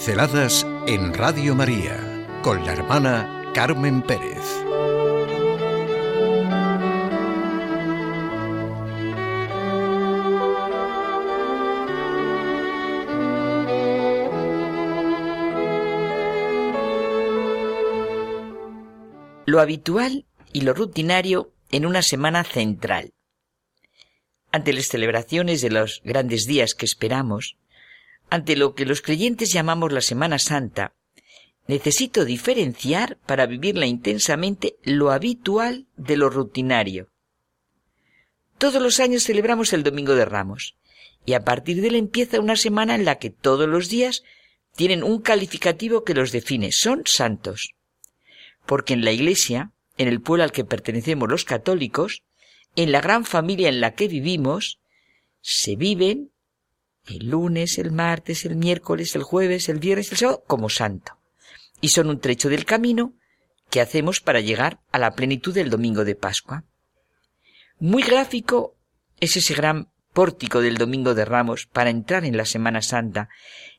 Pinceladas en Radio María con la hermana Carmen Pérez. Lo habitual y lo rutinario en una semana central. Ante las celebraciones de los grandes días que esperamos, ante lo que los creyentes llamamos la Semana Santa, necesito diferenciar para vivirla intensamente lo habitual de lo rutinario. Todos los años celebramos el Domingo de Ramos, y a partir de él empieza una semana en la que todos los días tienen un calificativo que los define, son santos. Porque en la Iglesia, en el pueblo al que pertenecemos los católicos, en la gran familia en la que vivimos, se viven el lunes, el martes, el miércoles, el jueves, el viernes, el sábado, como santo. Y son un trecho del camino que hacemos para llegar a la plenitud del domingo de Pascua. Muy gráfico es ese gran pórtico del domingo de Ramos para entrar en la Semana Santa,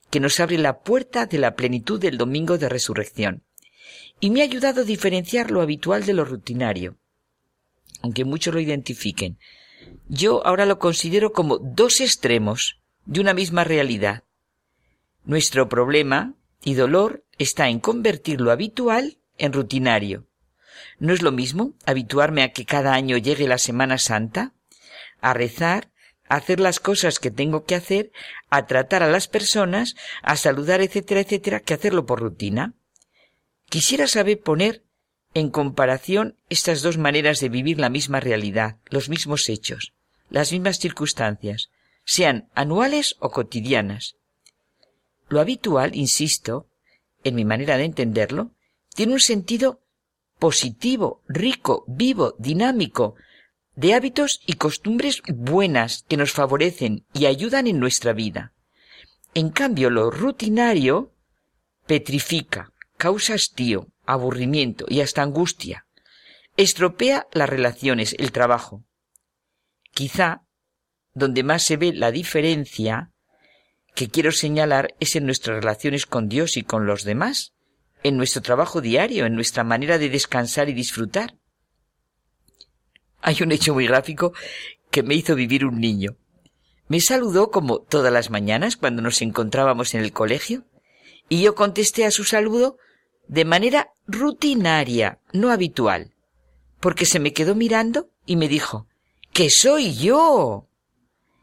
que nos abre la puerta de la plenitud del domingo de resurrección. Y me ha ayudado a diferenciar lo habitual de lo rutinario, aunque muchos lo identifiquen. Yo ahora lo considero como dos extremos de una misma realidad. Nuestro problema y dolor está en convertir lo habitual en rutinario. ¿No es lo mismo habituarme a que cada año llegue la Semana Santa? A rezar, a hacer las cosas que tengo que hacer, a tratar a las personas, a saludar, etcétera, etcétera, que hacerlo por rutina. Quisiera saber poner en comparación estas dos maneras de vivir la misma realidad, los mismos hechos, las mismas circunstancias, sean anuales o cotidianas. Lo habitual, insisto, en mi manera de entenderlo, tiene un sentido positivo, rico, vivo, dinámico, de hábitos y costumbres buenas que nos favorecen y ayudan en nuestra vida. En cambio, lo rutinario petrifica, causa hastío, aburrimiento y hasta angustia. Estropea las relaciones, el trabajo. Quizá donde más se ve la diferencia que quiero señalar es en nuestras relaciones con Dios y con los demás, en nuestro trabajo diario, en nuestra manera de descansar y disfrutar. Hay un hecho muy gráfico que me hizo vivir un niño. Me saludó como todas las mañanas cuando nos encontrábamos en el colegio, y yo contesté a su saludo de manera rutinaria, no habitual, porque se me quedó mirando y me dijo, que soy yo.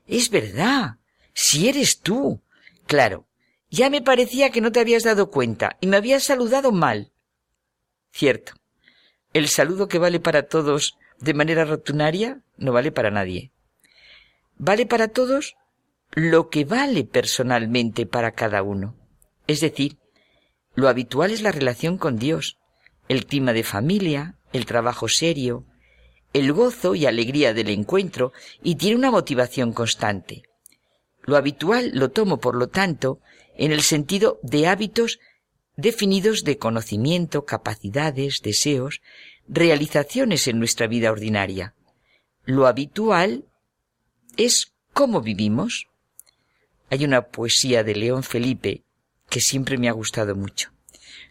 Es verdad. Si eres tú. Claro. Ya me parecía que no te habías dado cuenta y me habías saludado mal. Cierto. El saludo que vale para todos de manera rotunaria no vale para nadie. Vale para todos lo que vale personalmente para cada uno. Es decir, lo habitual es la relación con Dios, el clima de familia, el trabajo serio, el gozo y alegría del encuentro y tiene una motivación constante. Lo habitual lo tomo, por lo tanto, en el sentido de hábitos definidos de conocimiento, capacidades, deseos, realizaciones en nuestra vida ordinaria. Lo habitual es cómo vivimos. Hay una poesía de León Felipe que siempre me ha gustado mucho.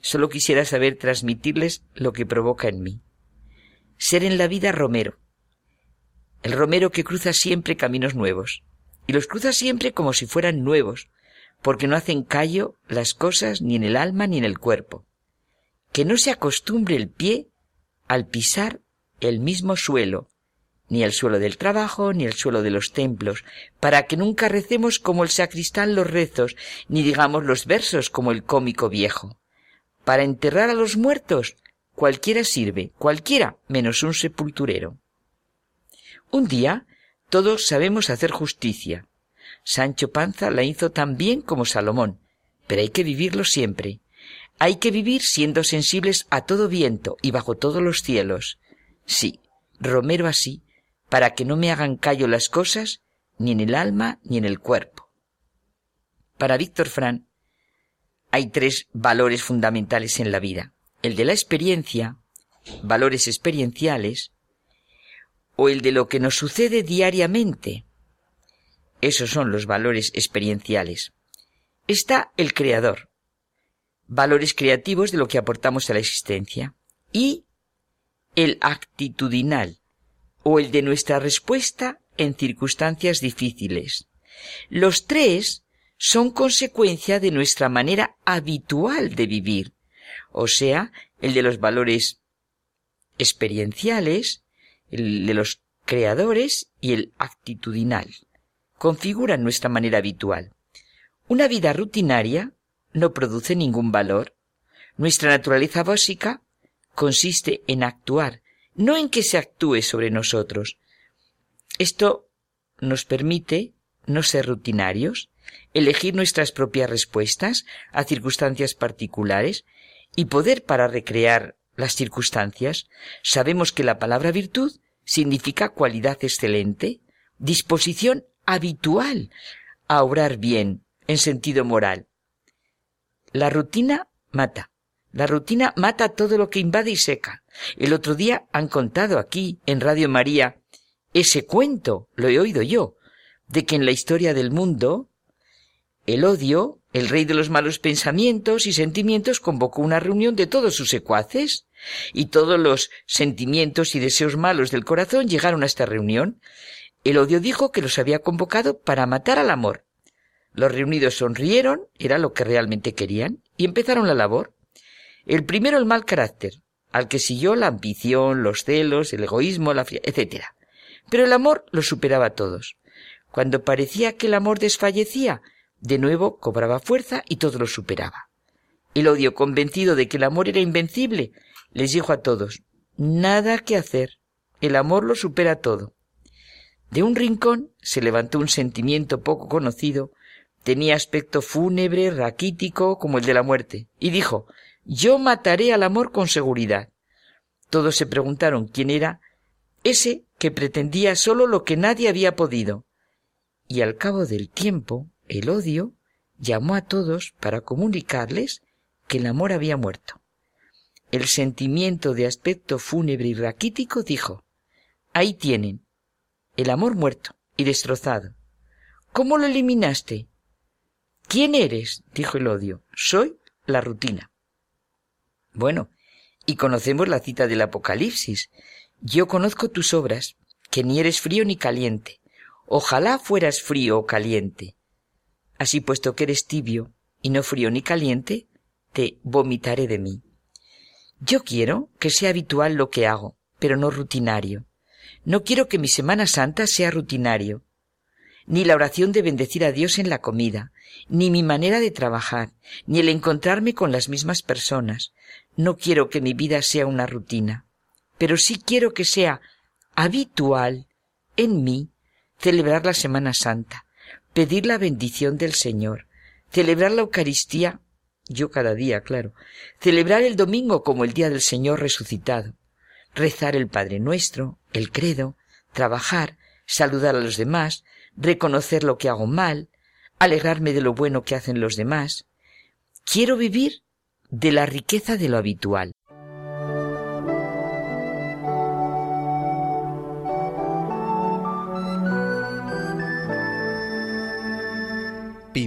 Solo quisiera saber transmitirles lo que provoca en mí ser en la vida romero. El romero que cruza siempre caminos nuevos. Y los cruza siempre como si fueran nuevos, porque no hacen callo las cosas ni en el alma ni en el cuerpo. Que no se acostumbre el pie al pisar el mismo suelo, ni el suelo del trabajo, ni el suelo de los templos, para que nunca recemos como el sacristán los rezos, ni digamos los versos como el cómico viejo. Para enterrar a los muertos, Cualquiera sirve, cualquiera menos un sepulturero. Un día todos sabemos hacer justicia. Sancho Panza la hizo tan bien como Salomón, pero hay que vivirlo siempre. Hay que vivir siendo sensibles a todo viento y bajo todos los cielos. Sí, Romero así, para que no me hagan callo las cosas, ni en el alma ni en el cuerpo. Para Víctor Fran, hay tres valores fundamentales en la vida el de la experiencia, valores experienciales, o el de lo que nos sucede diariamente. Esos son los valores experienciales. Está el Creador, valores creativos de lo que aportamos a la existencia, y el actitudinal, o el de nuestra respuesta en circunstancias difíciles. Los tres son consecuencia de nuestra manera habitual de vivir, o sea, el de los valores experienciales, el de los creadores y el actitudinal. Configuran nuestra manera habitual. Una vida rutinaria no produce ningún valor. Nuestra naturaleza básica consiste en actuar, no en que se actúe sobre nosotros. Esto nos permite no ser rutinarios, elegir nuestras propias respuestas a circunstancias particulares y poder para recrear las circunstancias. Sabemos que la palabra virtud significa cualidad excelente, disposición habitual a obrar bien en sentido moral. La rutina mata. La rutina mata todo lo que invade y seca. El otro día han contado aquí, en Radio María, ese cuento, lo he oído yo, de que en la historia del mundo, el odio, el rey de los malos pensamientos y sentimientos, convocó una reunión de todos sus secuaces, y todos los sentimientos y deseos malos del corazón llegaron a esta reunión. El odio dijo que los había convocado para matar al amor. Los reunidos sonrieron, era lo que realmente querían, y empezaron la labor. El primero el mal carácter, al que siguió la ambición, los celos, el egoísmo, la etc. Pero el amor los superaba a todos. Cuando parecía que el amor desfallecía, de nuevo cobraba fuerza y todo lo superaba. El odio, convencido de que el amor era invencible, les dijo a todos Nada que hacer. El amor lo supera todo. De un rincón se levantó un sentimiento poco conocido, tenía aspecto fúnebre, raquítico, como el de la muerte, y dijo Yo mataré al amor con seguridad. Todos se preguntaron quién era ese que pretendía solo lo que nadie había podido. Y al cabo del tiempo, el odio llamó a todos para comunicarles que el amor había muerto. El sentimiento de aspecto fúnebre y raquítico dijo Ahí tienen, el amor muerto y destrozado. ¿Cómo lo eliminaste? ¿Quién eres? dijo el odio. Soy la rutina. Bueno, y conocemos la cita del Apocalipsis. Yo conozco tus obras, que ni eres frío ni caliente. Ojalá fueras frío o caliente. Así puesto que eres tibio y no frío ni caliente, te vomitaré de mí. Yo quiero que sea habitual lo que hago, pero no rutinario. No quiero que mi Semana Santa sea rutinario, ni la oración de bendecir a Dios en la comida, ni mi manera de trabajar, ni el encontrarme con las mismas personas. No quiero que mi vida sea una rutina, pero sí quiero que sea habitual en mí celebrar la Semana Santa, pedir la bendición del Señor, celebrar la Eucaristía, yo cada día, claro, celebrar el domingo como el día del Señor resucitado, rezar el Padre Nuestro, el credo, trabajar, saludar a los demás, reconocer lo que hago mal, alegrarme de lo bueno que hacen los demás. Quiero vivir de la riqueza de lo habitual.